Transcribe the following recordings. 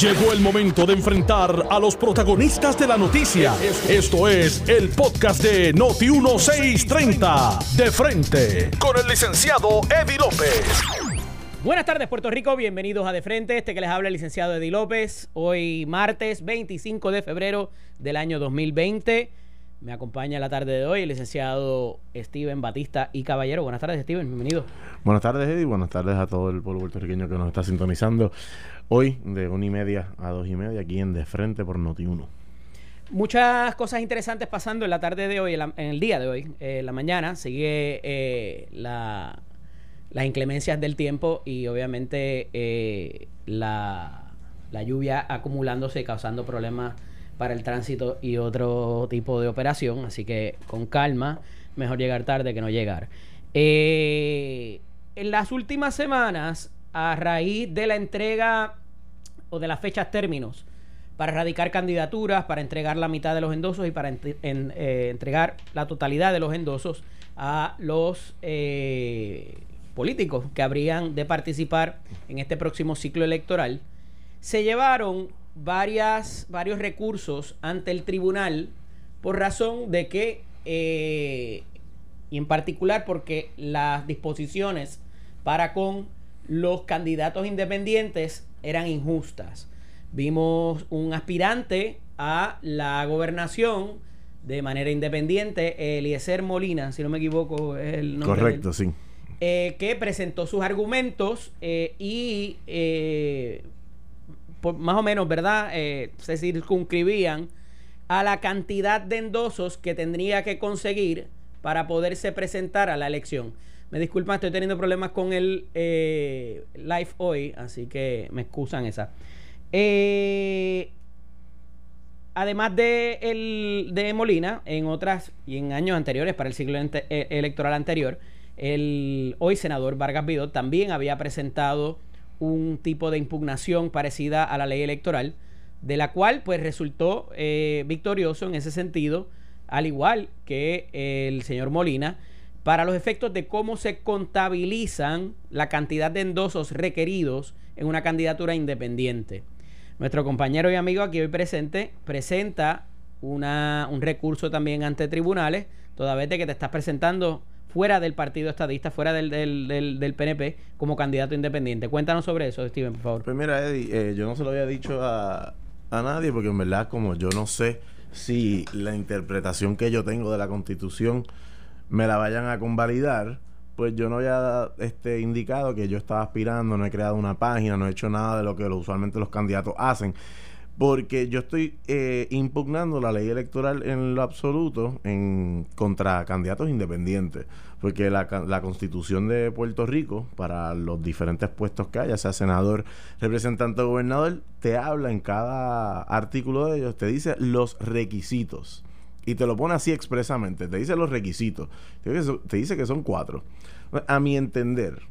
Llegó el momento de enfrentar a los protagonistas de la noticia. Esto es el podcast de Noti 1630. De frente con el licenciado Eddie López. Buenas tardes, Puerto Rico. Bienvenidos a De Frente. Este que les habla el licenciado Eddie López. Hoy, martes 25 de febrero del año 2020. Me acompaña la tarde de hoy el licenciado Steven Batista y Caballero. Buenas tardes, Steven. Bienvenido. Buenas tardes, Eddie. Buenas tardes a todo el pueblo puertorriqueño que nos está sintonizando hoy de una y media a dos y media aquí en De Frente por Noti1. Muchas cosas interesantes pasando en la tarde de hoy, en, el día de hoy, en la mañana. Sigue eh, la las inclemencias del tiempo y obviamente eh, la, la, lluvia acumulándose y causando problemas para el tránsito y otro tipo de operación. Así que con calma, mejor llegar tarde que no llegar. Eh, en las últimas semanas, a raíz de la entrega o de las fechas términos para erradicar candidaturas, para entregar la mitad de los endosos y para eh, entregar la totalidad de los endosos a los políticos que habrían de participar en este próximo ciclo electoral, se llevaron varios recursos ante el tribunal por razón de que, eh, y en particular porque las disposiciones para con los candidatos independientes eran injustas. Vimos un aspirante a la gobernación de manera independiente, Eliezer Molina, si no me equivoco, es el nombre. Correcto, sí eh, que presentó sus argumentos eh, y eh, más o menos, ¿verdad? se circunscribían a la cantidad de endosos que tendría que conseguir para poderse presentar a la elección. Me disculpan, estoy teniendo problemas con el live hoy, así que me excusan esa. además de, el, de Molina, en otras y en años anteriores, para el ciclo electoral anterior, el hoy senador Vargas Vidot también había presentado un tipo de impugnación parecida a la ley electoral, de la cual pues resultó eh, victorioso en ese sentido, al igual que el señor Molina, para los efectos de cómo se contabilizan la cantidad de endosos requeridos en una candidatura independiente. Nuestro compañero y amigo aquí hoy presente presenta una, un recurso también ante tribunales, toda vez de que te estás presentando fuera del Partido Estadista, fuera del, del, del, PNP, como candidato independiente. Cuéntanos sobre eso, Steven, por favor. Pues mira, Eddie, eh, yo no se lo había dicho a, a nadie, porque en verdad, como yo no sé si la interpretación que yo tengo de la Constitución me la vayan a convalidar, pues yo no había este, indicado que yo estaba aspirando, no he creado una página, no he hecho nada de lo que usualmente los candidatos hacen porque yo estoy eh, impugnando la ley electoral en lo absoluto en contra candidatos independientes, porque la, la constitución de Puerto Rico, para los diferentes puestos que haya, sea senador, representante o gobernador, te habla en cada artículo de ellos, te dice los requisitos. Y te lo pone así expresamente, te dice los requisitos, te dice que son cuatro. A mi entender,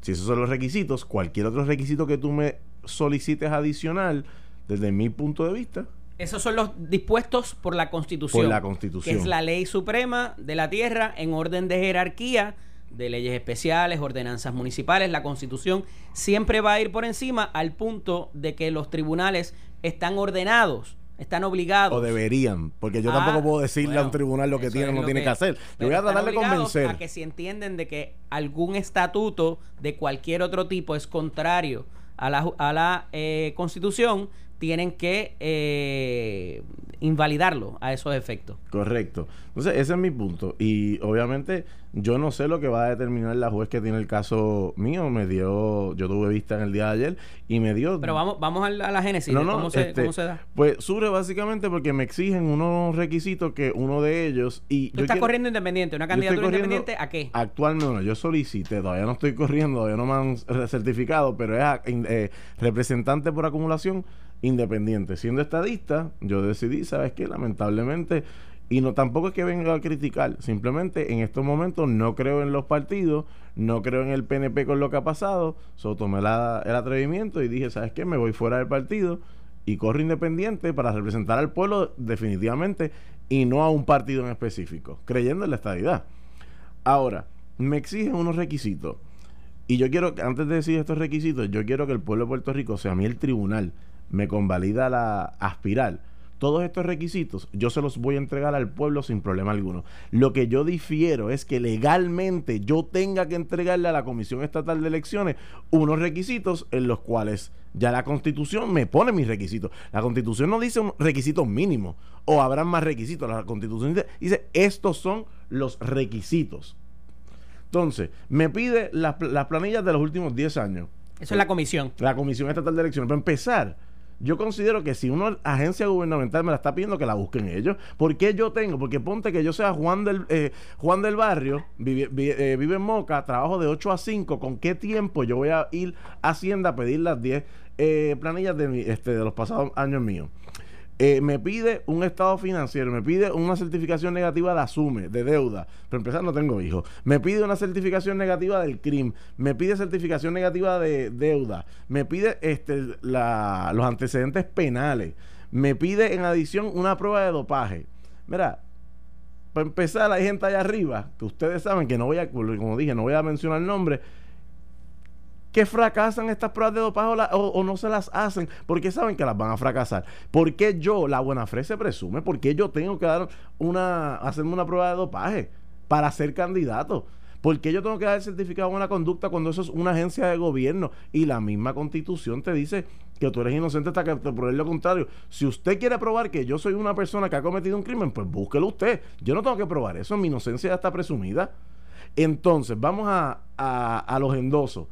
si esos son los requisitos, cualquier otro requisito que tú me solicites adicional, desde mi punto de vista. Esos son los dispuestos por la Constitución. Por la Constitución. Que es la ley suprema de la tierra en orden de jerarquía de leyes especiales, ordenanzas municipales. La Constitución siempre va a ir por encima al punto de que los tribunales están ordenados están obligados. O deberían, porque yo tampoco puedo decirle a un tribunal lo que tiene o no tiene que, hacer. Yo voy a tratar de convencer. A que si entienden de que algún estatuto de cualquier otro tipo es contrario a la, a la eh, Constitución, tienen que eh, invalidarlo a esos efectos. Correcto. Entonces, ese es mi punto. Y obviamente, yo no sé lo que va a determinar la juez que tiene el caso mío. Me dio, yo tuve vista en el día de ayer y me dio. Pero vamos, vamos a la, génesis. No, no, este, cómo, se, da? Pues sube básicamente porque me exigen unos requisitos que uno de ellos. y ¿Tú estás corriendo independiente? ¿Una candidatura independiente a qué? Actualmente, no, yo solicité, todavía no estoy corriendo, todavía no me han certificado, pero es eh, representante por acumulación independiente. Siendo estadista, yo decidí, ¿sabes qué? Lamentablemente, y no tampoco es que venga a criticar, simplemente en estos momentos no creo en los partidos, no creo en el PNP con lo que ha pasado, solo tomé el atrevimiento y dije, ¿sabes qué? Me voy fuera del partido y corro independiente para representar al pueblo definitivamente y no a un partido en específico, creyendo en la estadidad. Ahora, me exigen unos requisitos. Y yo quiero, antes de decir estos requisitos, yo quiero que el pueblo de Puerto Rico, sea a mí el tribunal, me convalida la aspirar todos estos requisitos yo se los voy a entregar al pueblo sin problema alguno. Lo que yo difiero es que legalmente yo tenga que entregarle a la Comisión Estatal de Elecciones unos requisitos en los cuales ya la Constitución me pone mis requisitos. La Constitución no dice un requisito mínimo o habrá más requisitos. La Constitución dice, estos son los requisitos. Entonces, me pide las, las planillas de los últimos 10 años. Eso es la comisión. La Comisión Estatal de Elecciones. Para empezar, yo considero que si una agencia gubernamental me la está pidiendo, que la busquen ellos. ¿Por qué yo tengo? Porque ponte que yo sea Juan del, eh, Juan del Barrio, vive, eh, en Moca, trabajo de 8 a 5. ¿Con qué tiempo yo voy a ir a Hacienda a pedir las 10 eh, planillas de, este, de los pasados años míos? Eh, me pide un estado financiero, me pide una certificación negativa de asume, de deuda. Pero empezar, no tengo hijos. Me pide una certificación negativa del CRIM, me pide certificación negativa de deuda, me pide este, la, los antecedentes penales, me pide en adición una prueba de dopaje. Mira, para empezar, hay gente allá arriba que ustedes saben que no voy a, como dije, no voy a mencionar el nombre que fracasan estas pruebas de dopaje o, no se las hacen porque saben que las van a fracasar. ¿Por qué yo, la buena fe se presume? ¿Por qué yo tengo que dar una, hacerme una prueba de dopaje para ser candidato? ¿Por qué yo tengo que dar el certificado de buena conducta cuando eso es una agencia de gobierno? Y la misma constitución te dice que tú eres inocente hasta que te pruebe lo contrario. Si usted quiere probar que yo soy una persona que ha cometido un crimen, pues búsquelo usted. Yo no tengo que probar eso, mi inocencia ya está presumida. Entonces, vamos a, a los endosos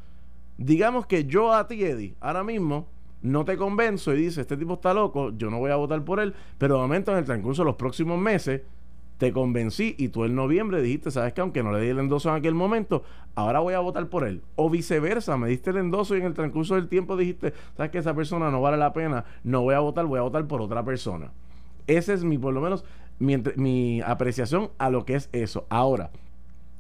digamos que yo a ti, Eddie, ahora mismo no te convenzo y dices, este tipo está loco, yo no voy a votar por él, pero de momento en el transcurso de los próximos meses te convencí y tú en noviembre dijiste, sabes que aunque no le di el endoso en aquel momento, ahora voy a votar por él. O viceversa, me diste el endoso y en el transcurso del tiempo dijiste, sabes que esa persona no vale la pena, no voy a votar, voy a votar por otra persona. Ese es mi, por lo menos, mi, mi apreciación a lo que es eso. Ahora,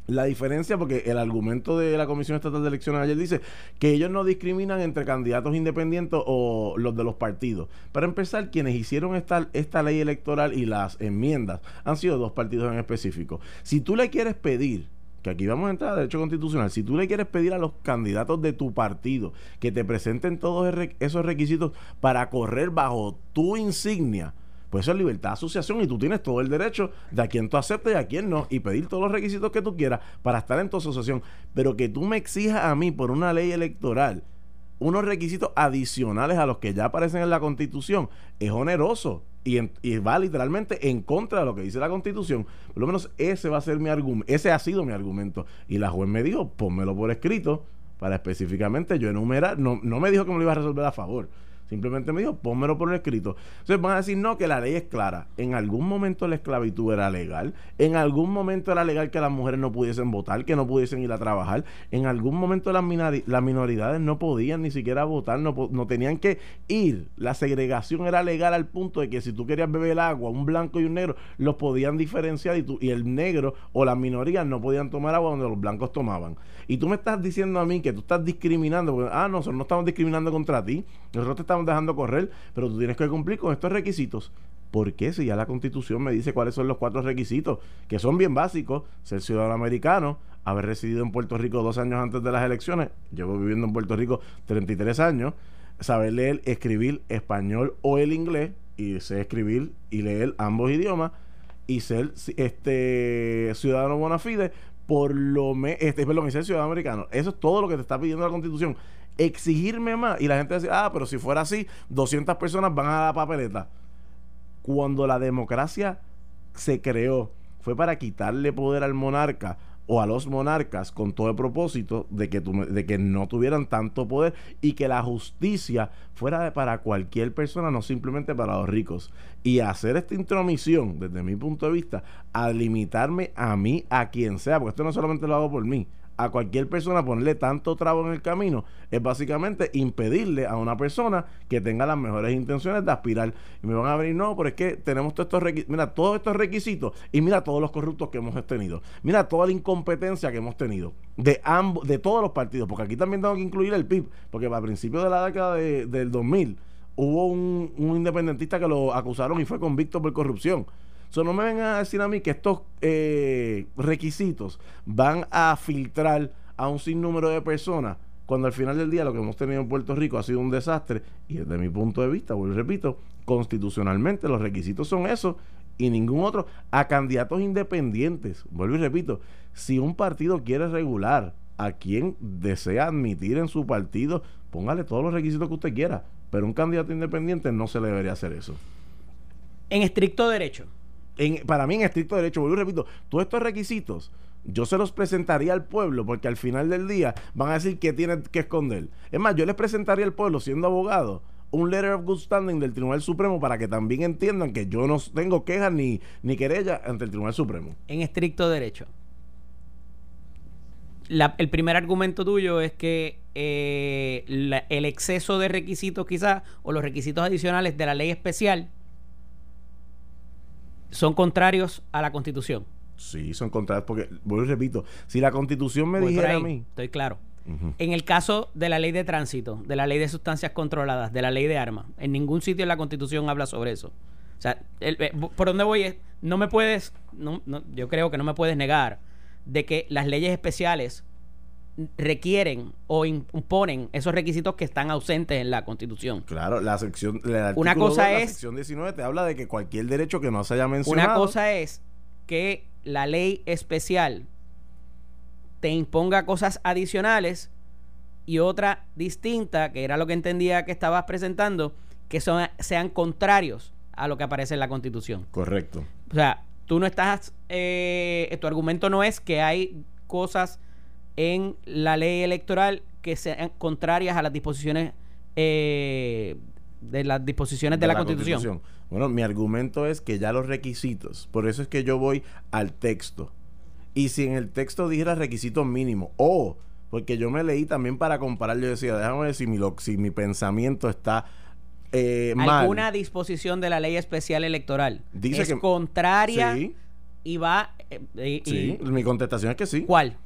la diferencia, porque el argumento de la Comisión Estatal de Elecciones ayer dice que ellos no discriminan entre candidatos independientes o los de los partidos. Para empezar, quienes hicieron esta, esta ley electoral y las enmiendas han sido dos partidos en específico. Si tú le quieres pedir que aquí vamos a entrar a derecho constitucional, si tú le quieres pedir a los candidatos de tu partido que te presenten todos esos requisitos para correr bajo tu insignia, pues eso es libertad de asociación y tú tienes todo el derecho de a quien tú aceptes y a quien no y pedir todos los requisitos que tú quieras para estar en tu asociación. Pero que tú me exijas a mí por una ley electoral unos requisitos adicionales a los que ya aparecen en la constitución es oneroso y, va literalmente en contra de lo que dice la constitución. Por lo menos ese va a ser mi argumento, ese ha sido mi argumento. Y la juez me dijo, pónmelo por escrito para específicamente yo enumerar, no, no me dijo que me lo iba a resolver a favor Simplemente me dijo, pónmelo por escrito. Entonces van a decir, no, que la ley es clara. En algún momento la esclavitud era legal. En algún momento era legal que las mujeres no pudiesen votar, que no pudiesen ir a trabajar. En algún momento las, las minoridades no podían ni siquiera votar, no, no tenían que ir. La segregación era legal al punto de que si tú querías beber agua, un blanco y un negro, los podían diferenciar y, tú, y el negro o las minorías no podían tomar agua donde los blancos tomaban. Y tú me estás diciendo a mí que tú estás discriminando, porque, ah, nosotros no estamos discriminando contra ti, nosotros te estamos dejando correr, pero tú tienes que cumplir con estos requisitos. ¿Por qué? Si ya la constitución me dice cuáles son los cuatro requisitos, que son bien básicos, ser ciudadano americano, haber residido en Puerto Rico dos años antes de las elecciones, llevo viviendo en Puerto Rico 33 años, saber leer, escribir español o el inglés, y sé escribir y leer ambos idiomas, y ser este ciudadano bona fide por lo menos, este, perdón, ser ciudadano americano. Eso es todo lo que te está pidiendo la constitución exigirme más. Y la gente dice, ah, pero si fuera así, 200 personas van a la papeleta. Cuando la democracia se creó, fue para quitarle poder al monarca o a los monarcas con todo el propósito de que, de que no tuvieran tanto poder y que la justicia fuera para cualquier persona, no simplemente para los ricos. Y hacer esta intromisión, desde mi punto de vista, a limitarme a mí, a quien sea, porque esto no solamente lo hago por mí, a cualquier persona ponerle tanto trabo en el camino es básicamente impedirle a una persona que tenga las mejores intenciones de aspirar. Y me van a venir, no, pero es que tenemos todos estos requisitos, mira, todos estos requisitos y mira todos los corruptos que hemos tenido. Mira toda la incompetencia que hemos tenido de ambos, de todos los partidos, porque aquí también tengo que incluir el PIB, porque a principios de la década del 2000 hubo un, un independentista que lo acusaron y fue convicto por corrupción no me vengan a decir a mí que estos eh, requisitos van a filtrar a un sinnúmero de personas cuando al final del día lo que hemos tenido en Puerto Rico ha sido un desastre y desde mi punto de vista, vuelvo y repito, constitucionalmente los requisitos son esos y ningún otro a candidatos independientes. Vuelvo y repito, si un partido quiere regular a quien desea admitir en su partido, póngale todos los requisitos que usted quiera, pero un candidato independiente no se le debería hacer eso. En estricto derecho. En, para mí en estricto derecho, vuelvo y repito, todos estos requisitos yo se los presentaría al pueblo porque al final del día van a decir que tienen que esconder. Es más, yo les presentaría al pueblo siendo abogado un letter of good standing del Tribunal Supremo para que también entiendan que yo no tengo quejas ni, ni ante el Tribunal Supremo. En estricto derecho. el primer argumento tuyo es que eh, el exceso de requisitos quizás o los requisitos adicionales de la ley especial son contrarios a la Constitución. Sí, son contrarios porque, vuelvo y repito, si la Constitución me dijera a mí... Estoy claro. En el caso de la ley de tránsito, de la ley de sustancias controladas, de la ley de armas, en ningún sitio en la Constitución habla sobre eso. O sea, eh, por dónde voy es, no me puedes, no, yo creo que no me puedes negar de que las leyes especiales requieren o imponen esos requisitos que están ausentes en la Constitución. Claro, la sección una cosa es la sección 19 te habla de que cualquier derecho que no se haya mencionado Una cosa es que la ley especial te imponga cosas adicionales y otra distinta, que era lo que entendía que estabas presentando, que son, sean contrarios a lo que aparece en la Constitución. Correcto. O sea, tú no estás, eh, tu argumento no es que hay cosas en la ley electoral que sean contrarias a las disposiciones eh, de las disposiciones de, la, Constitución. Bueno, mi argumento es que ya los requisitos, por eso es que yo voy al texto. Y si en el texto dijera requisitos mínimos, o porque yo me leí también para comparar, yo decía, déjame ver si mi, si mi pensamiento está eh, alguna disposición de la ley especial electoral Dice es contraria y va eh, sí, mi contestación es que sí ¿cuál?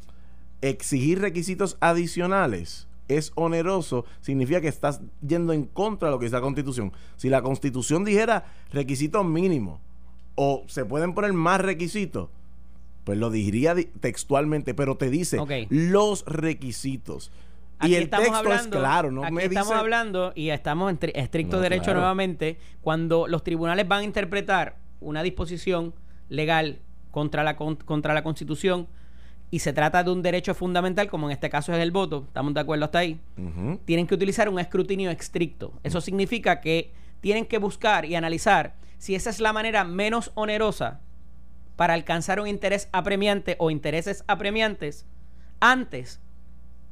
Exigir requisitos adicionales es oneroso, significa que estás yendo en contra de lo que dice la Constitución. Si la Constitución dijera requisitos mínimos o se pueden poner más requisitos, pues lo diría textualmente, pero te dice los requisitos. y el texto es claro, no aquí estamos hablando y estamos en estricto derecho nuevamente cuando los tribunales van a interpretar una disposición legal contra la contra la Constitución y se trata de un derecho fundamental, como en este caso es el voto, estamos de acuerdo hasta ahí, tienen que utilizar un escrutinio estricto. Eso significa que tienen que buscar y analizar si esa es la manera menos onerosa para alcanzar un interés apremiante o intereses apremiantes antes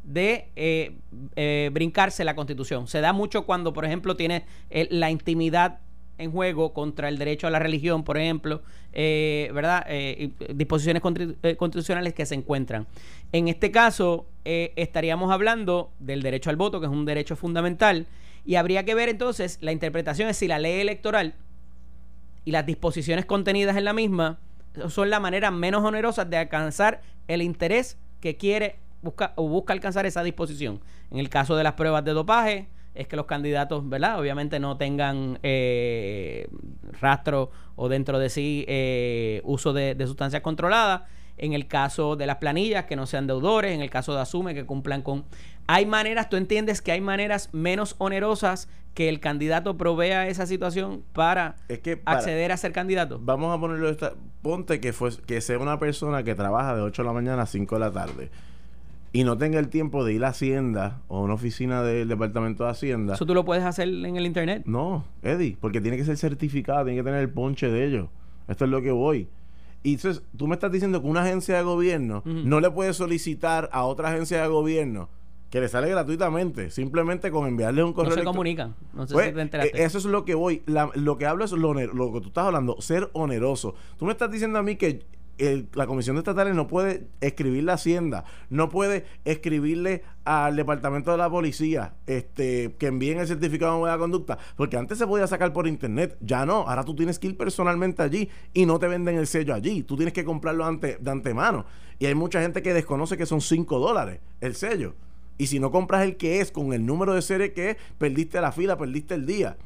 de eh, eh, brincarse la constitución. Se da mucho cuando, por ejemplo, tiene la intimidad en juego contra el derecho a la religión, por ejemplo, eh, ¿verdad? Eh, disposiciones eh, constitucionales que se encuentran. En este caso, estaríamos hablando del derecho al voto, que es un derecho fundamental, y habría que ver entonces la interpretación de si la ley electoral y las disposiciones contenidas en la misma son la manera menos onerosa de alcanzar el interés que quiere busca, o busca alcanzar esa disposición. En el caso de las pruebas de dopaje, es que los candidatos, ¿verdad? Obviamente no tengan eh, rastro o dentro de sí eh, uso de, sustancias controladas. En el caso de las planillas, que no sean deudores. En el caso de Asume, que cumplan con... Hay maneras, tú entiendes que hay maneras menos onerosas que el candidato provea esa situación para, acceder a ser candidato. Vamos a ponerlo esta, ponte que fue que sea una persona que trabaja de 8 de la mañana a 5 de la tarde y no tenga el tiempo de ir a Hacienda o a una oficina del Departamento de Hacienda. ¿Eso tú lo puedes hacer en el Internet? No, Eddie, porque tiene que ser certificado, tiene que tener el ponche de ellos. Esto es lo que voy. Y entonces, tú me estás diciendo que una agencia de gobierno no le puede solicitar a otra agencia de gobierno que le sale gratuitamente, simplemente con enviarle un correo. No se comunican. No sé si te pues, enteraste. Eso es lo que voy. lo que hablo es lo, lo que tú estás hablando, ser oneroso. Tú me estás diciendo a mí que la Comisión de Estatales no puede escribirle a Hacienda, no puede escribirle al Departamento de la Policía este, que envíen el certificado de buena conducta, porque antes se podía sacar por internet, ya no, ahora tú tienes que ir personalmente allí y no te venden el sello allí, tú tienes que comprarlo ante, de antemano. Y hay mucha gente que desconoce que son 5 dólares el sello. Y si no compras el que es con el número de serie que es, perdiste la fila, perdiste el día.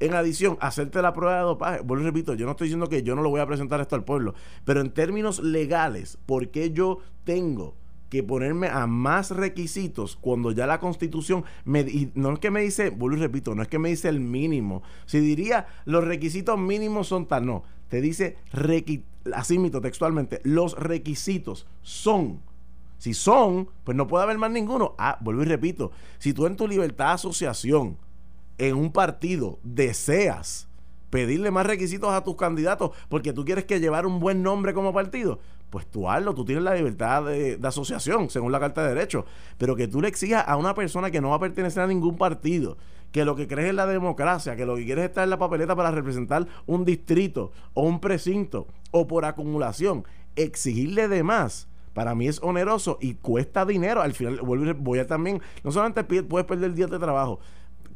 En adición, hacerte la prueba de dopaje. Vuelvo repito, yo no estoy diciendo que yo no lo voy a presentar esto al pueblo, pero en términos legales, ¿por qué yo tengo que ponerme a más requisitos cuando ya la constitución me, y no es que me dice, vuelvo y repito, no es que me dice el mínimo. Si diría los requisitos mínimos son tal, no. Te dice, así mito textualmente, los requisitos son. Si son, pues no puede haber más ninguno. Ah, vuelvo y repito, si tú en tu libertad de asociación, en un partido, deseas pedirle más requisitos a tus candidatos porque tú quieres que llevar un buen nombre como partido, pues tú hazlo, tú tienes la libertad de, asociación, según la Carta de Derechos, pero que tú le exijas a una persona que no va a pertenecer a ningún partido, que lo que crees es la democracia, que lo que quieres es estar en la papeleta para representar un distrito o un precinto o por acumulación, exigirle de más para mí es oneroso y cuesta dinero. Al final, voy a también, no solamente puedes perder días de trabajo,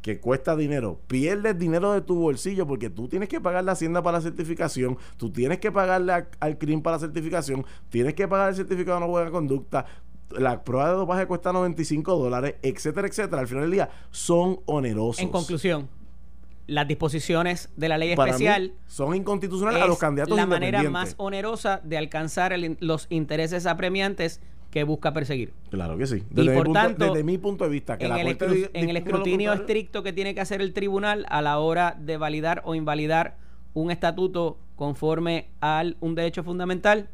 que cuesta dinero, pierdes dinero de tu bolsillo porque tú tienes que pagar la hacienda para la certificación, tú tienes que pagarle al CRIM para la certificación, tienes que pagar el certificado de no buena conducta, la prueba de dopaje cuesta 95 dólares, etcétera, etcétera. Al final del día son onerosos. En conclusión, las disposiciones de la ley especial son inconstitucionales a los candidatos la manera más onerosa de alcanzar los intereses apremiantes que busca perseguir. Claro que sí. Desde, y por mi, tanto, punto, desde mi punto de vista, que en, el, en el escrutinio estricto que tiene que hacer el tribunal a la hora de validar o invalidar un estatuto conforme a un derecho fundamental,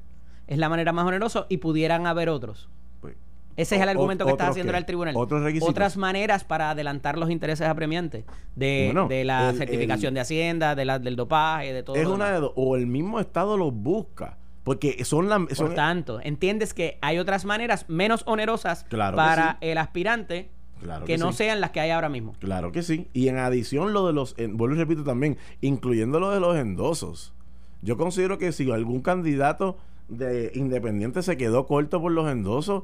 es la manera más onerosa y pudieran haber otros. Pues, Ese es el argumento que está haciendo el tribunal. Otras maneras para adelantar los intereses apremiantes de, la certificación de Hacienda, de la, del dopaje, de todo. Es una de O el mismo Estado los busca porque son las... Por tanto, entiendes que hay otras maneras menos onerosas para el aspirante que, no sean las que hay ahora mismo. Claro que sí. Y en adición lo de los, vuelvo y repito también, incluyendo lo de los endosos. Yo considero que si algún candidato de independiente se quedó corto por los endosos,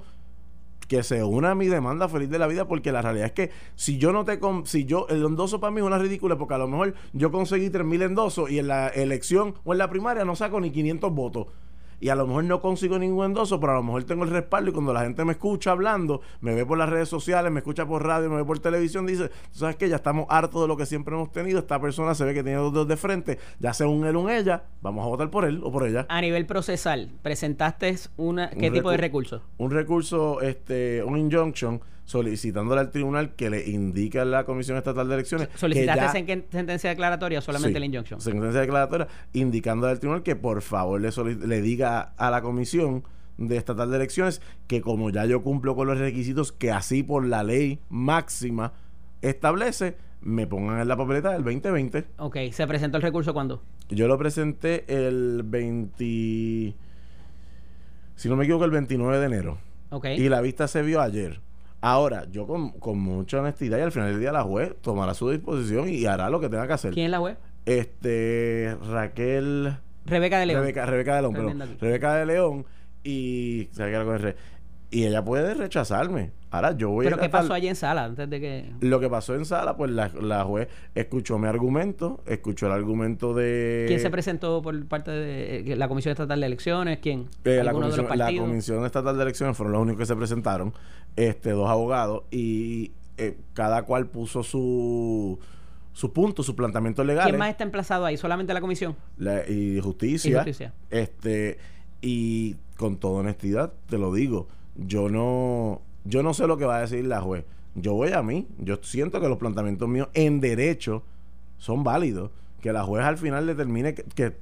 que se una a mi demanda feliz de la vida porque la realidad es que si yo no te si yo el endoso para mí es una ridícula porque a lo mejor yo conseguí 3000 endosos y en la elección o en la primaria no saco ni 500 votos y a lo mejor no consigo ningún endoso, pero a lo mejor tengo el respaldo y cuando la gente me escucha hablando, me ve por las redes sociales, me escucha por radio, me ve por televisión, dice, tú sabes que ya estamos hartos de lo que siempre hemos tenido, esta persona se ve que tiene dos dedos de frente, ya sea un él o un ella, vamos a votar por él o por ella. A nivel procesal, presentaste una, ¿qué tipo de recurso? Un recurso, este, un injunction solicitándole al tribunal que le indique a la Comisión Estatal de Elecciones. ¿Solicitaste en sentencia declaratoria o solamente la injunction? Sentencia declaratoria, indicando al tribunal que por favor le, le diga a la Comisión de Estatal de Elecciones que como ya yo cumplo con los requisitos que así por la ley máxima establece, me pongan en la papeleta del 2020. Ok, ¿se presentó el recurso cuándo? Yo lo presenté el 20... Si no me equivoco, el 29 de enero. Ok. Y la vista se vio ayer. Ahora, yo con, con, mucha honestidad y al final del día la juez tomará su disposición y hará lo que tenga que hacer. ¿Quién es la juez? Este, Raquel... Rebeca de León. Rebeca, Rebeca de León, perdón. Rebeca de León y... Y ella puede rechazarme. Ahora yo voy ¿Pero qué pasó allí en sala antes de que...? Lo que pasó en sala, pues la, la, juez escuchó mi argumento, escuchó el argumento de... ¿Quién se presentó por parte de eh, la Comisión Estatal de Elecciones? ¿Quién? Eh, la, comisión, la Comisión Estatal de Elecciones fueron los únicos que se presentaron este, dos abogados y eh, cada cual puso su su punto, su planteamiento legal. ¿Quién más está emplazado ahí? ¿Solamente la comisión? y, justicia, Este, y con toda honestidad, te lo digo, yo no, yo no sé lo que va a decir la juez. Yo voy a mí. Yo siento que los planteamientos míos en derecho son válidos. Que la juez al final determine que,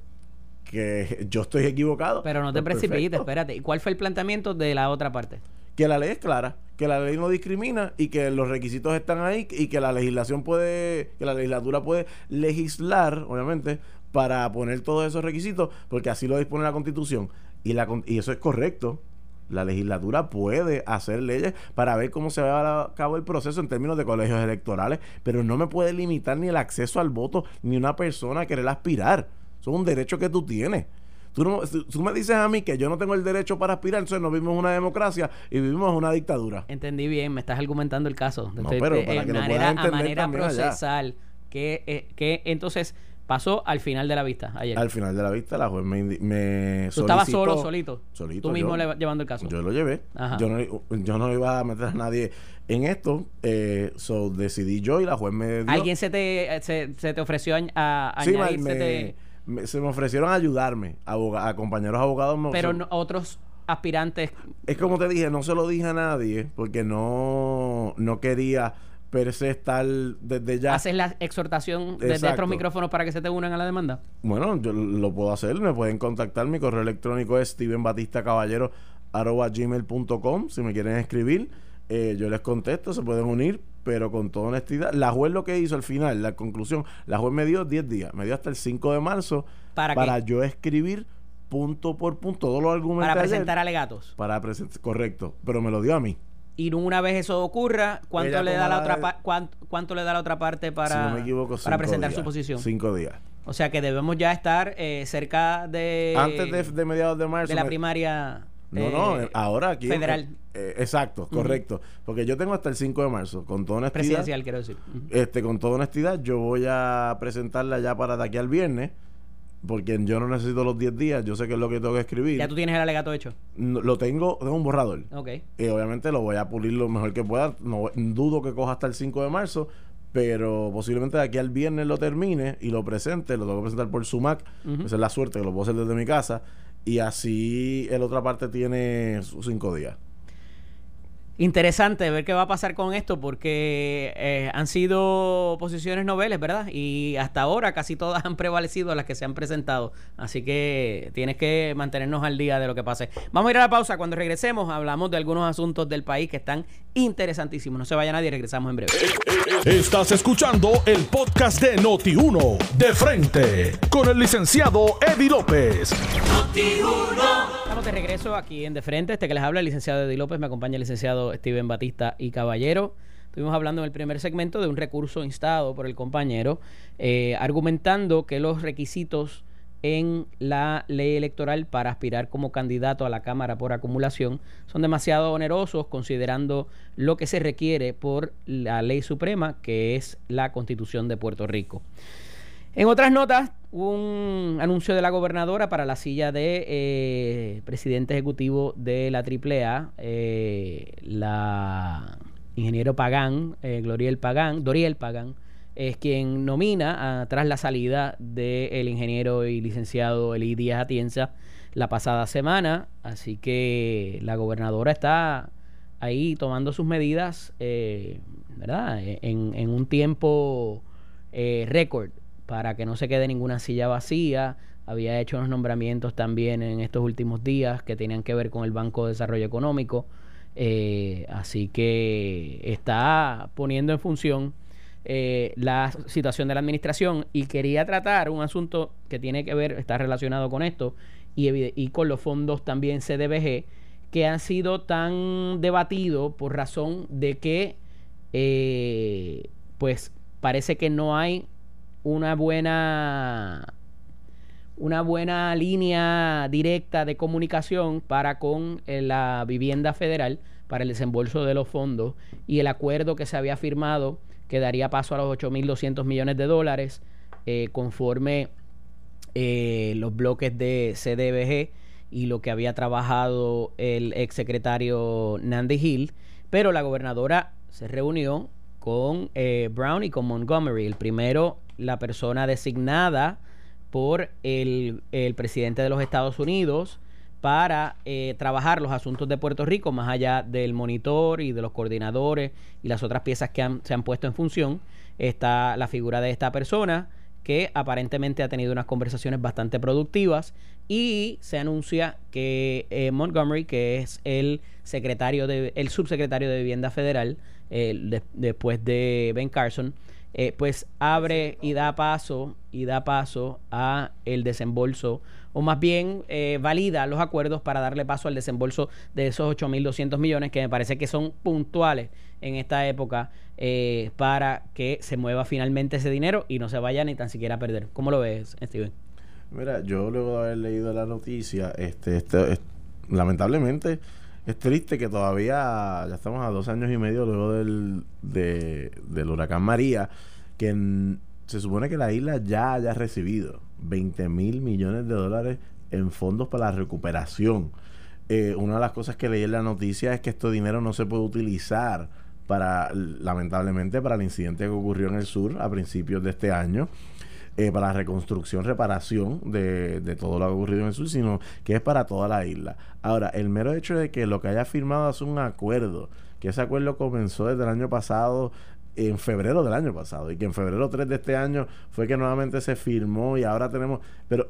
que, yo estoy equivocado. Pero no te pues precipites, espérate. ¿Y cuál fue el planteamiento de la otra parte? que la ley es clara, que la ley no discrimina y que los requisitos están ahí y que la legislación puede, que la legislatura puede legislar, obviamente, para poner todos esos requisitos, porque así lo dispone la Constitución. Y, la, y eso es correcto. La legislatura puede hacer leyes para ver cómo se va a cabo el proceso en términos de colegios electorales, pero no me puede limitar ni el acceso al voto ni una persona a querer aspirar. Eso es un derecho que tú tienes. Tú, tú me dices a mí que yo no tengo el derecho para aspirar, entonces no vivimos una democracia y vivimos una dictadura. Entendí bien, me estás argumentando el caso. No, pero para que manera, a manera procesal, que, eh, que entonces pasó al final de la vista ayer. Al final de la vista la juez me, me ¿Tú estabas solo, solito? Solito. Tú mismo llevando el caso. Yo lo llevé. Yo no, yo no iba a meter a nadie en esto. Eh, so decidí yo y la juez me dio. ¿Alguien se te, se, te ofreció a, a sí, me, se me ofrecieron ayudarme, a compañeros abogados. Pero otros aspirantes. Es como te dije, no se lo dije a nadie porque no, no quería per se estar desde ya. ¿Haces la exhortación desde Exacto. otros micrófonos para que se te unan a la demanda? Bueno, yo lo puedo hacer, me pueden contactar. Mi correo electrónico es stevenbatistacaballero arroba gmail.com si me quieren escribir. eh, yo les contesto, se pueden unir, pero con toda honestidad. La juez lo que hizo al final, la conclusión, la juez me dio 10 días, me dio hasta el 5 de marzo ¿Para qué? yo escribir punto por punto todos los argumentos. Para ayer. presentar alegatos. Para presentar, correcto, pero me lo dio a mí. Y una vez eso ocurra, ¿cuánto Ella le da la otra pa- cuánto, cuánto le da la otra parte para, si no me equivoco, para presentar días. su posición? Cinco días. O sea que debemos ya estar eh, cerca de Antes de, de mediados de marzo. de la primaria No, no, eh, eh, ahora aquí. federal eh, exacto, correcto. Porque yo tengo hasta el 5 de marzo, con toda honestidad. presidencial, quiero decir. Este, con toda honestidad, yo voy a presentarla ya para de aquí al viernes. Porque yo no necesito los 10 días, yo sé que es lo que tengo que escribir. Ya tú tienes el alegato hecho. No- Lo tengo, tengo un borrador. Ok. Y obviamente lo voy a pulir lo mejor que pueda. No dudo que coja hasta el 5 de marzo, pero posiblemente de aquí al viernes lo termine y lo presente. Lo tengo que presentar por Sumac. Ujú. Esa es la suerte que lo puedo hacer desde mi casa. Y así el otra parte tiene sus 5 días. Interesante ver qué va a pasar con esto porque eh, han sido posiciones noveles, ¿verdad? Y hasta ahora casi todas han prevalecido a las que se han presentado. Así que tienes que mantenernos al día de lo que pase. Vamos a ir a la pausa. Cuando regresemos hablamos de algunos asuntos del país que están interesantísimos. No se vaya nadie, regresamos en breve. Estás escuchando el podcast de Noti1 de frente con el licenciado Eddie López. Estamos de regreso aquí en De Frente. Este que les habla el licenciado Eddie López. Me acompaña el licenciado Steven Batista y Caballero. Estuvimos hablando en el primer segmento de un recurso instado por el compañero, eh, argumentando que los requisitos en la ley electoral para aspirar como candidato a la Cámara por acumulación son demasiado onerosos considerando lo que se requiere por la ley suprema, que es la Constitución de Puerto Rico. En otras notas, un anuncio de la gobernadora para la silla de eh, presidente ejecutivo de la AAA, eh, la ingeniero Pagán, eh, Gloriel Pagán, Doriel Pagán, es quien nomina tras la salida del ingeniero y licenciado Eli Díaz Atienza la pasada semana. Así que la gobernadora está ahí tomando sus medidas, eh, ¿verdad? En, en un tiempo eh, récord para que no se quede ninguna silla vacía. Había hecho unos nombramientos también en estos últimos días que tenían que ver con el Banco de Desarrollo Económico. Eh, así que está poniendo en función eh, la situación de la administración y quería tratar un asunto que tiene que ver, está relacionado con esto y, con los fondos también CDBG que han sido tan debatidos por razón de que eh, pues parece que no hay una buena una buena línea directa de comunicación para con eh, la vivienda federal para el desembolso de los fondos y el acuerdo que se había firmado que daría paso a los 8.200 millones de dólares eh, conforme eh, los bloques de CDBG y lo que había trabajado el exsecretario Nandy Hill, pero la gobernadora se reunió con Brown y con Montgomery. El primero, la persona designada por el, el presidente de los Estados Unidos para eh, trabajar los asuntos de Puerto Rico, más allá del monitor y de los coordinadores y las otras piezas que han- se han puesto en función, está la figura de esta persona que aparentemente ha tenido unas conversaciones bastante productivas y se anuncia que eh, Montgomery, que es el secretario de, el subsecretario de Vivienda Federal, eh, de- después de Ben Carson, eh, pues abre y da paso y da paso a el desembolso o más bien eh, valida los acuerdos para darle paso al desembolso de esos 8.200 millones que me parece que son puntuales en esta época eh, para que se mueva finalmente ese dinero y no se vaya ni tan siquiera a perder. ¿Cómo lo ves, Steven? Mira, yo luego de haber leído la noticia, este, este, es- lamentablemente es triste que todavía, ya estamos a dos años y medio luego del, de- del huracán María, que se supone que la isla ya haya recibido 20 mil millones de dólares en fondos para la recuperación. Eh, una de las cosas que leí en la noticia es que este dinero no se puede utilizar para, lamentablemente, para el incidente que ocurrió en el sur a principios de este año. Eh, para reconstrucción, reparación de, de todo lo ocurrido en el sur, sino que es para toda la isla. Ahora, el mero hecho de que lo que haya firmado es un acuerdo, que ese acuerdo comenzó desde el año pasado, en febrero del año pasado, y que en febrero 3 de este año fue que nuevamente se firmó y ahora tenemos, pero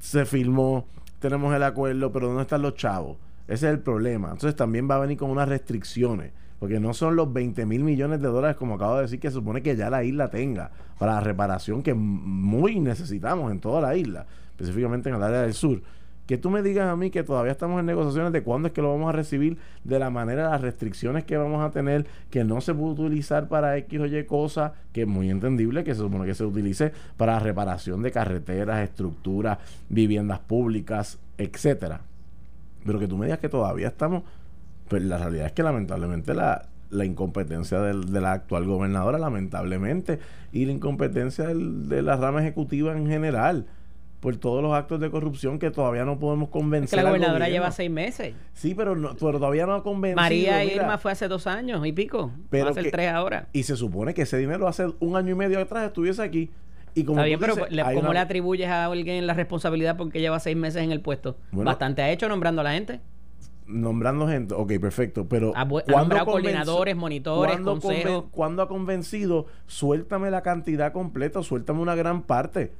se firmó, tenemos el acuerdo, pero ¿dónde están los chavos? Ese es el problema. Entonces también va a venir con unas restricciones. Porque no son los 20 mil millones de dólares, como acabo de decir, que se supone que ya la isla tenga para la reparación que muy necesitamos en toda la isla, específicamente en el área del sur. Que tú me digas a mí que todavía estamos en negociaciones de cuándo es que lo vamos a recibir, de la manera, las restricciones que vamos a tener, que no se puede utilizar para X o Y cosas, que es muy entendible que se supone que se utilice para reparación de carreteras, estructuras, viviendas públicas, etcétera. Pero que tú me digas que todavía estamos pues la realidad es que lamentablemente la, la incompetencia del, de la actual gobernadora, lamentablemente, y la incompetencia del, de la rama ejecutiva en general, por todos los actos de corrupción que todavía no podemos convencer. que la gobernadora lleva seis meses. Sí, pero, no, pero todavía no ha convencido. María Irma fue hace dos años y pico. Pero hace tres ahora. Y se supone que ese dinero hace un año y medio atrás estuviese aquí. Y como Está bien, pero ¿cómo le atribuyes a alguien la responsabilidad porque lleva seis meses en el puesto? Bastante ha hecho nombrando a la gente nombrando gente, ok, perfecto, pero ha, nombrado coordinadores, monitores, consejos. cuando ha convencido? Suéltame la cantidad completa, suéltame una gran parte.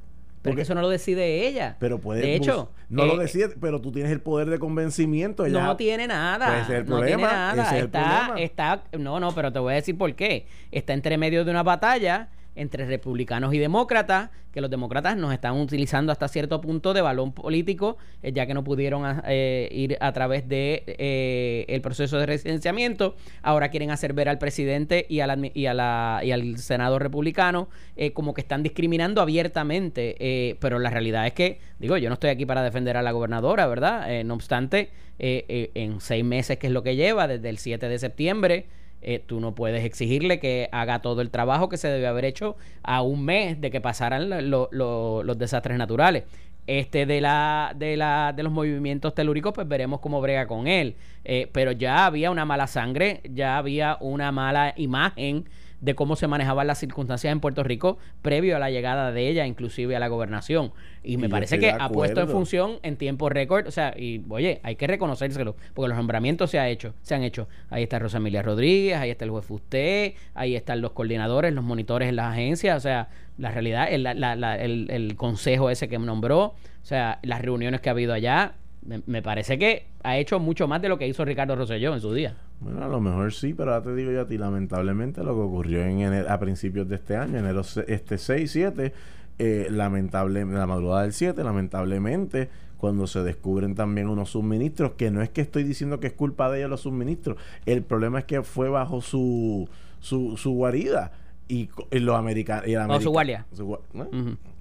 Porque eso no lo decide ella. Pero puede. De hecho. No lo eh, decide, pero tú tienes el poder de convencimiento. no tiene nada. el no tiene nada. está, está. No, no, pero te voy a decir por qué. Está entre medio de una batalla entre republicanos y demócratas, que los demócratas nos están utilizando hasta cierto punto de balón político, eh, ya que no pudieron ah, eh, ir a través de eh, el proceso de residenciamiento. Ahora quieren hacer ver al presidente y, a y, a la, y al senado republicano como que están discriminando abiertamente, pero la realidad es que, digo, yo no estoy aquí para defender a la gobernadora, ¿verdad? no obstante, en seis meses, que es lo que lleva, desde el 7 de septiembre, eh, tú no puedes exigirle que haga todo el trabajo que se debe haber hecho a un mes de que pasaran los desastres naturales. Este de la, de la de los movimientos telúricos, pues veremos cómo brega con él. Eh, pero ya había una mala sangre, ya había una mala imagen de cómo se manejaban las circunstancias en Puerto Rico previo a la llegada de ella, inclusive a la gobernación. Y, me parece que ha puesto en función en tiempo récord, o sea, y oye, hay que reconocérselo, porque los nombramientos se, ha hecho, se han hecho. Ahí está Rosa Emilia Rodríguez, ahí está el juez Fusté, ahí están los coordinadores, los monitores en las agencias, o sea, la realidad, el, el, el consejo ese que nombró, o sea, las reuniones que ha habido allá, me, parece que ha hecho mucho más de lo que hizo Ricardo Rosselló en su día. Bueno, a lo mejor sí, pero ahora te digo yo a ti, lamentablemente lo que ocurrió en a principios de este año, enero este 6, 7, eh, lamentable, la madrugada del 7, lamentablemente, cuando se descubren también unos suministros, que no es que estoy diciendo que es culpa de ellos los suministros, el problema es que fue bajo su, su, su guarida y, los americanos y el su guardia.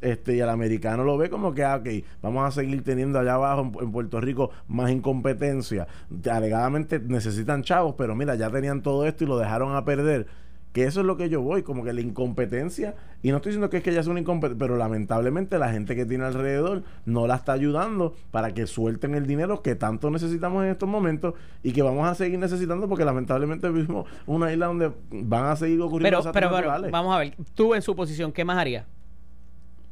este y el americano lo ve como que ah, ok vamos a seguir teniendo allá abajo en, Puerto Rico más incompetencia. Alegadamente necesitan chavos pero mira ya tenían todo esto y lo dejaron a perder que eso es lo que yo voy, como que la incompetencia, y no estoy diciendo que es que ella sea una incompetente, pero lamentablemente la gente que tiene alrededor no la está ayudando para que suelten el dinero que tanto necesitamos en estos momentos y que vamos a seguir necesitando porque lamentablemente vivimos una isla donde van a seguir ocurriendo cosas pero, pero, vamos a ver, tú en su posición, ¿qué más haría?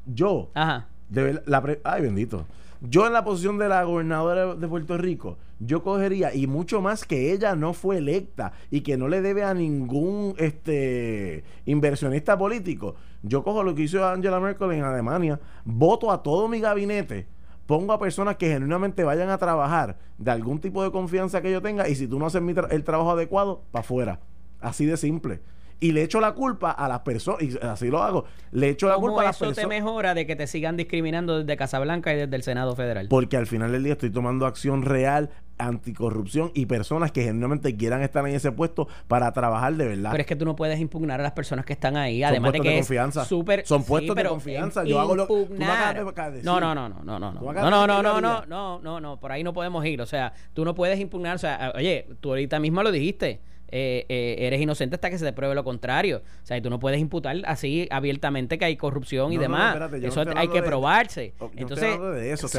Yo. Ajá. De la ay, bendito. Yo en la posición de la gobernadora de Puerto Rico, yo cogería, y mucho más que ella no fue electa y que no le debe a ningún este inversionista político, yo cojo lo que hizo Angela Merkel en Alemania, voto a todo mi gabinete, pongo a personas que genuinamente vayan a trabajar de algún tipo de confianza que yo tenga, y si tú no haces el trabajo adecuado, para afuera. Así de simple y le echo la culpa a las personas, y así lo hago, le echo la culpa a las personas. cómo eso te mejora de que te sigan discriminando desde Casablanca y desde el Senado Federal? Porque al final del día estoy tomando acción real anticorrupción y personas que genuinamente quieran estar en ese puesto para trabajar de verdad. Pero es que tú no puedes impugnar a las personas que están ahí, además de que de confianza. Es super, son puestos de confianza. Yo hago lo No, no, no, no, no, no. No, no, no, no, no, no, no, no, por ahí no podemos ir, o sea, tú no puedes impugnar, o sea, oye, tú ahorita misma lo dijiste eh, eh, eres inocente hasta que se te pruebe lo contrario. O sea, tú no puedes imputar así abiertamente que hay corrupción y demás. eso hay que probarse. Entonces,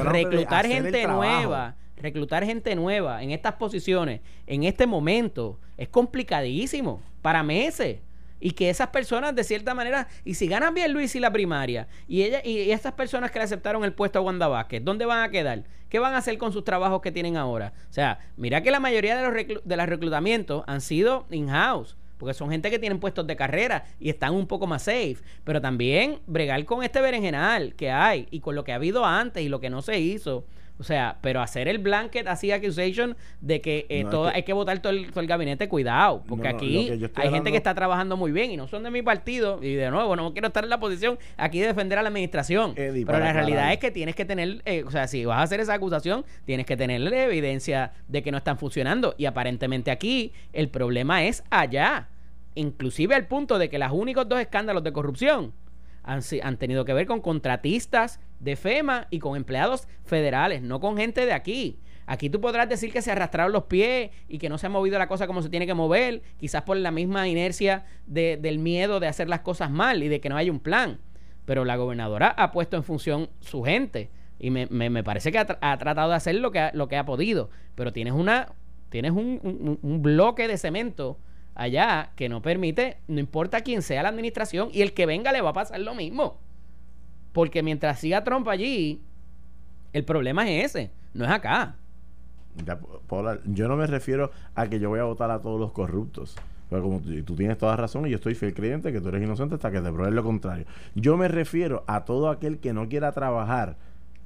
reclutar gente nueva, reclutar gente nueva en estas posiciones, en este momento, es complicadísimo, para meses. Y que esas personas de cierta manera y si ganan bien Luis y la primaria y ella y, estas personas que le aceptaron el puesto a Wanda Vázquez ¿dónde van a quedar? ¿qué van a hacer con sus trabajos que tienen ahora? o sea mira que la mayoría de los, de los reclutamientos han sido in-house porque son gente que tienen puestos de carrera y están un poco más safe, pero también bregar con este berenjenal que hay y con lo que ha habido antes y lo que no se hizo. O sea, pero hacer el blanket así accusation de que, eh, todo, hay que votar todo el, gabinete, cuidado, porque aquí hay gente que está trabajando muy bien y no son de mi partido. Y de nuevo no quiero estar en la posición aquí de defender a la administración, pero la realidad es que tienes que tener, eh, o sea, si vas a hacer esa acusación, tienes que tener evidencia de que no están funcionando. Y aparentemente aquí el problema es allá, inclusive al punto de que los únicos dos escándalos de corrupción han, tenido que ver con contratistas de FEMA y con empleados federales, no con gente de aquí. Aquí tú podrás decir que se arrastraron los pies y que no se ha movido la cosa como se tiene que mover, quizás por la misma inercia del miedo de hacer las cosas mal y de que no haya un plan. Pero la gobernadora ha puesto en función su gente y me, me, parece que ha, tratado de hacer lo que ha, lo que ha podido. Pero tienes, una, tienes un, un bloque de cemento allá que no permite, no importa quién sea la administración, y el que venga le va a pasar lo mismo. Porque mientras siga Trump allí, el problema es ese, no es acá. yo no me refiero a que yo voy a votar a todos los corruptos. Pero como tú, tienes toda razón y yo estoy fiel creyente que tú eres inocente hasta que te pruebes lo contrario. Yo me refiero a todo aquel que no quiera trabajar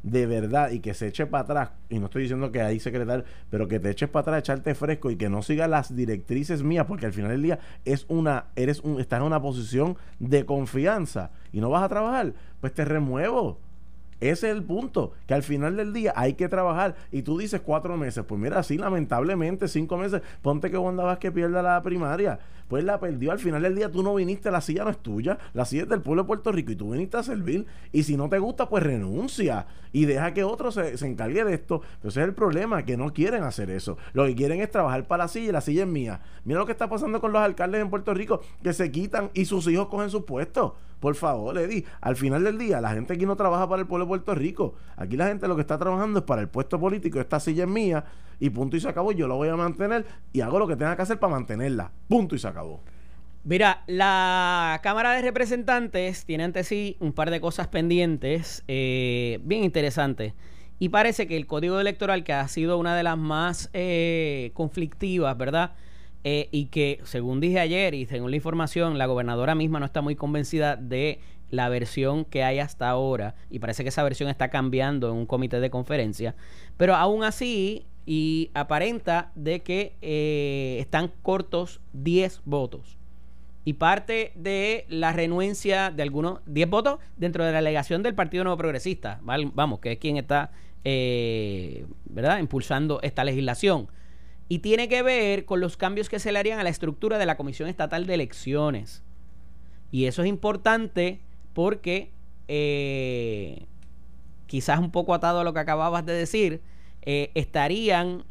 de verdad y que se eche para atrás, y no estoy diciendo que ahí secretario, pero que te eches para atrás, echarte fresco y que no siga las directrices mías, porque al final del día es una, eres un, estás en una posición de confianza y no vas a trabajar, pues te remuevo. Ese es el punto, que al final del día hay que trabajar. Y tú dices cuatro meses, pues mira, sí, lamentablemente, cinco meses, ponte que Wanda que pierda la primaria. Pues la perdió, al final del día tú no viniste, la silla no es tuya, la silla es del pueblo de Puerto Rico y tú viniste a servir. Y si no te gusta, pues renuncia y deja que otro se, se encargue de esto. Pero ese es el problema, que no quieren hacer eso. Lo que quieren es trabajar para la silla y la silla es mía. Mira lo que está pasando con los alcaldes en Puerto Rico, que se quitan y sus hijos cogen sus puestos. Por favor, Eddie, al final del día, la gente aquí no trabaja para el pueblo de Puerto Rico. Aquí la gente lo que está trabajando es para el puesto político. Esta silla es mía y punto y se acabó. Yo lo voy a mantener y hago lo que tenga que hacer para mantenerla. Punto y se acabó. Mira, la Cámara de Representantes tiene ante sí un par de cosas pendientes eh, bien interesantes. Y parece que el código electoral, que ha sido una de las más eh, conflictivas, ¿verdad? Eh, y que, según dije ayer y según la información, la gobernadora misma no está muy convencida de la versión que hay hasta ahora. Y parece que esa versión está cambiando en un comité de conferencia. Pero aún así, y aparenta de que eh, están cortos 10 votos. Y parte de la renuencia de algunos 10 votos dentro de la delegación del Partido Nuevo Progresista. Vamos, que es quien está eh, ¿verdad? impulsando esta legislación y tiene que ver con los cambios que se le harían a la estructura de la Comisión Estatal de Elecciones. Y eso es importante porque eh, quizás un poco atado a lo que acababas de decir, eh, estarían,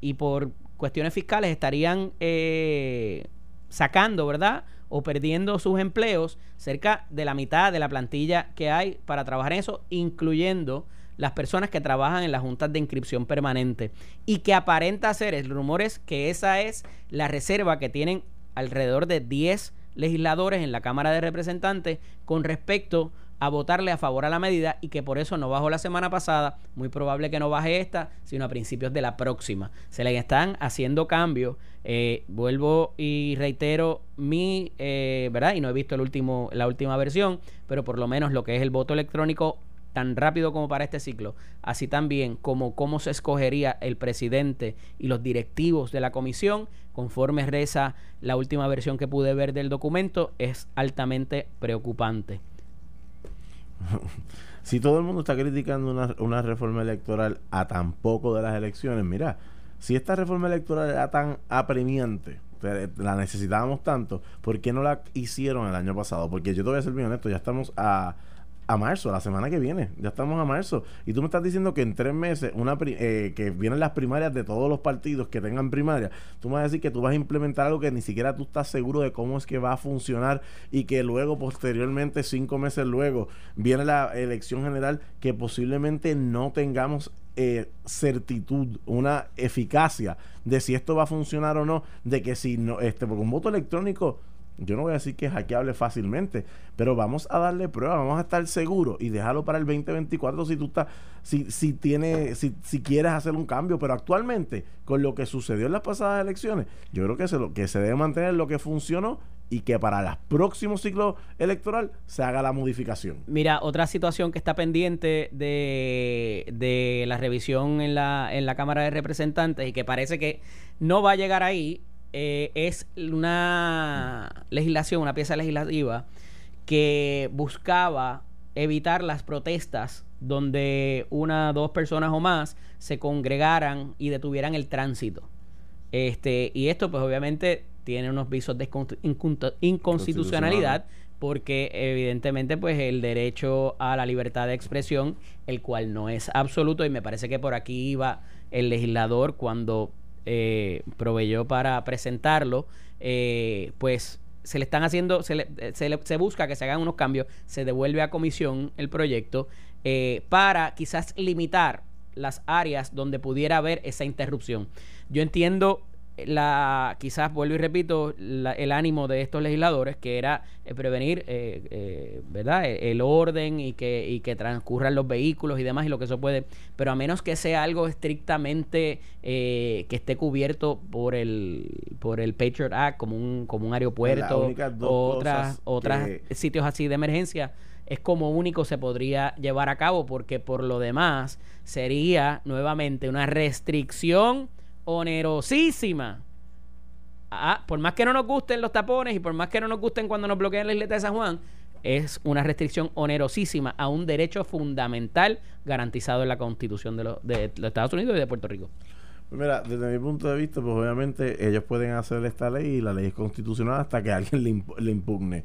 y por cuestiones fiscales, estarían eh, sacando, ¿verdad? O perdiendo sus empleos cerca de la mitad de la plantilla que hay para trabajar en eso, incluyendo las personas que trabajan en las juntas de inscripción permanente y que aparenta ser, el rumor es que esa es la reserva que tienen alrededor de 10 legisladores en la Cámara de Representantes con respecto a votarle a favor a la medida y que por eso no bajó la semana pasada, muy probable que no baje esta, sino a principios de la próxima. Se le están haciendo cambios. Eh, vuelvo y reitero mi, eh, ¿verdad? Y no he visto el último, la última versión, pero por lo menos lo que es el voto electrónico tan rápido como para este ciclo, así también como cómo se escogería el presidente y los directivos de la comisión, conforme reza la última versión que pude ver del documento, es altamente preocupante. Si todo el mundo está criticando una, reforma electoral a tan poco de las elecciones, mira, si esta reforma electoral era tan apremiante, la necesitábamos tanto, ¿por qué no la hicieron el año pasado? Porque yo te voy a ser bien honesto, ya estamos a a marzo, la semana que viene. Ya estamos a marzo. Y tú me estás diciendo que en tres meses, una eh, que vienen las primarias de todos los partidos que tengan primaria, tú me vas a decir que tú vas a implementar algo que ni siquiera tú estás seguro de cómo es que va a funcionar y que luego, posteriormente, cinco meses luego, viene la elección general que posiblemente no tengamos eh, certitud, una eficacia de si esto va a funcionar o no, de que si no, este, porque un voto electrónico yo no voy a decir que es hackeable fácilmente, pero vamos a darle prueba, vamos a estar seguros y dejarlo para el 2024 si tú estás, si, si tiene, si, si quieres hacer un cambio. Pero actualmente, con lo que sucedió en las pasadas elecciones, yo creo que se, lo, que se debe mantener lo que funcionó y que para el próximo ciclo electoral se haga la modificación. Mira, otra situación que está pendiente de, de la revisión en la, en la Cámara de Representantes y que parece que no va a llegar ahí eh, es una legislación, una pieza legislativa que buscaba evitar las protestas donde una, dos personas o más se congregaran y detuvieran el tránsito. Este, y esto, pues obviamente, tiene unos visos de inconstitucionalidad porque evidentemente pues el derecho a la libertad de expresión, el cual no es absoluto y me parece que por aquí iba el legislador cuando eh, proveyó para presentarlo, eh, pues se le están haciendo, se, se, busca que se hagan unos cambios, se devuelve a comisión el proyecto eh, para quizás limitar las áreas donde pudiera haber esa interrupción. Yo entiendo la quizás vuelvo y repito el ánimo de estos legisladores que era eh, prevenir eh, eh, verdad el orden y que y que transcurran los vehículos y demás y lo que eso puede. Pero a menos que sea algo estrictamente que esté cubierto por el por el Patriot Act como un como un aeropuerto o otras otras sitios así de emergencia es como único se podría llevar a cabo porque por lo demás sería nuevamente una restricción onerosísima. Ah, por más que no nos gusten los tapones y por más que no nos gusten cuando nos bloquean la isleta de San Juan, es una restricción onerosísima a un derecho fundamental garantizado en la Constitución de, los, de los Estados Unidos y de Puerto Rico. Pues mira, desde mi punto de vista, pues obviamente ellos pueden hacer esta ley y la ley es constitucional hasta que alguien le, le impugne.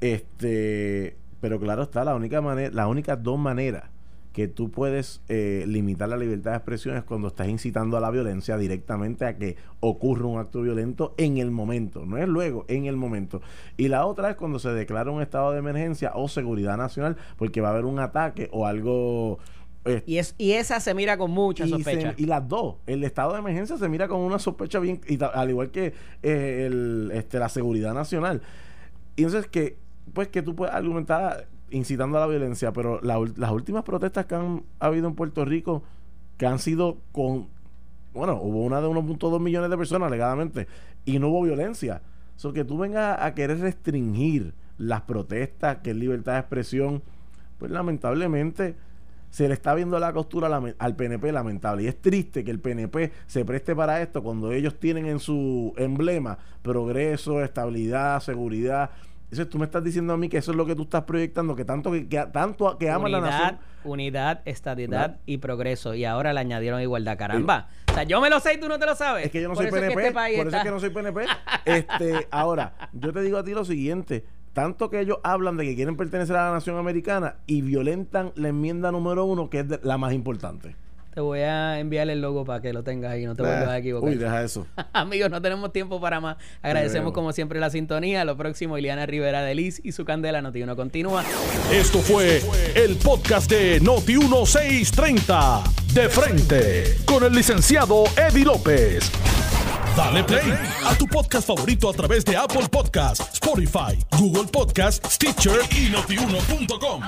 Este, pero claro está, la única manera, las únicas dos maneras que tú puedes eh, limitar la libertad de expresión es cuando estás incitando a la violencia directamente a que ocurra un acto violento en el momento, no es luego, en el momento. Y la otra es cuando se declara un estado de emergencia o seguridad nacional, porque va a haber un ataque o algo eh, y, es, y esa se mira con mucha sospecha. y las dos. El estado de emergencia se mira con una sospecha bien. Y al igual que eh, el, este, la seguridad nacional. Y entonces que, pues que tú puedes argumentar incitando a la violencia, pero las últimas protestas que han habido en Puerto Rico, que han sido con, bueno, hubo una de 1.2 millones de personas alegadamente, y no hubo violencia. So que tú vengas a querer restringir las protestas, que es libertad de expresión, pues lamentablemente se le está viendo la costura al PNP lamentable. Y es triste que el PNP se preste para esto cuando ellos tienen en su emblema progreso, estabilidad, seguridad entonces tú me estás diciendo a mí que eso es lo que tú estás proyectando, que tanto que, tanto que ama la nación. Unidad, estabilidad y progreso. Y ahora le añadieron igualdad. Caramba. O sea, yo me lo sé y tú no te lo sabes. Es que yo no soy PNP. Este por eso es que no soy PNP. este, ahora, yo te digo a ti lo siguiente. Tanto que ellos hablan de que quieren pertenecer a la nación americana y violentan la enmienda número uno, que es la más importante. Te voy a enviar el logo para que lo tengas ahí, no te vuelvas a equivocar. Uy, deja eso. Amigos, no tenemos tiempo para más. Agradecemos como siempre la sintonía. Lo próximo, Ileana Rivera de Liz y su candela Noti1 continúa. Esto fue el podcast de Noti1630. De frente, con el licenciado Eddie López. Dale play a tu podcast favorito a través de Apple Podcasts, Spotify, Google Podcasts, Stitcher y notiuno.com.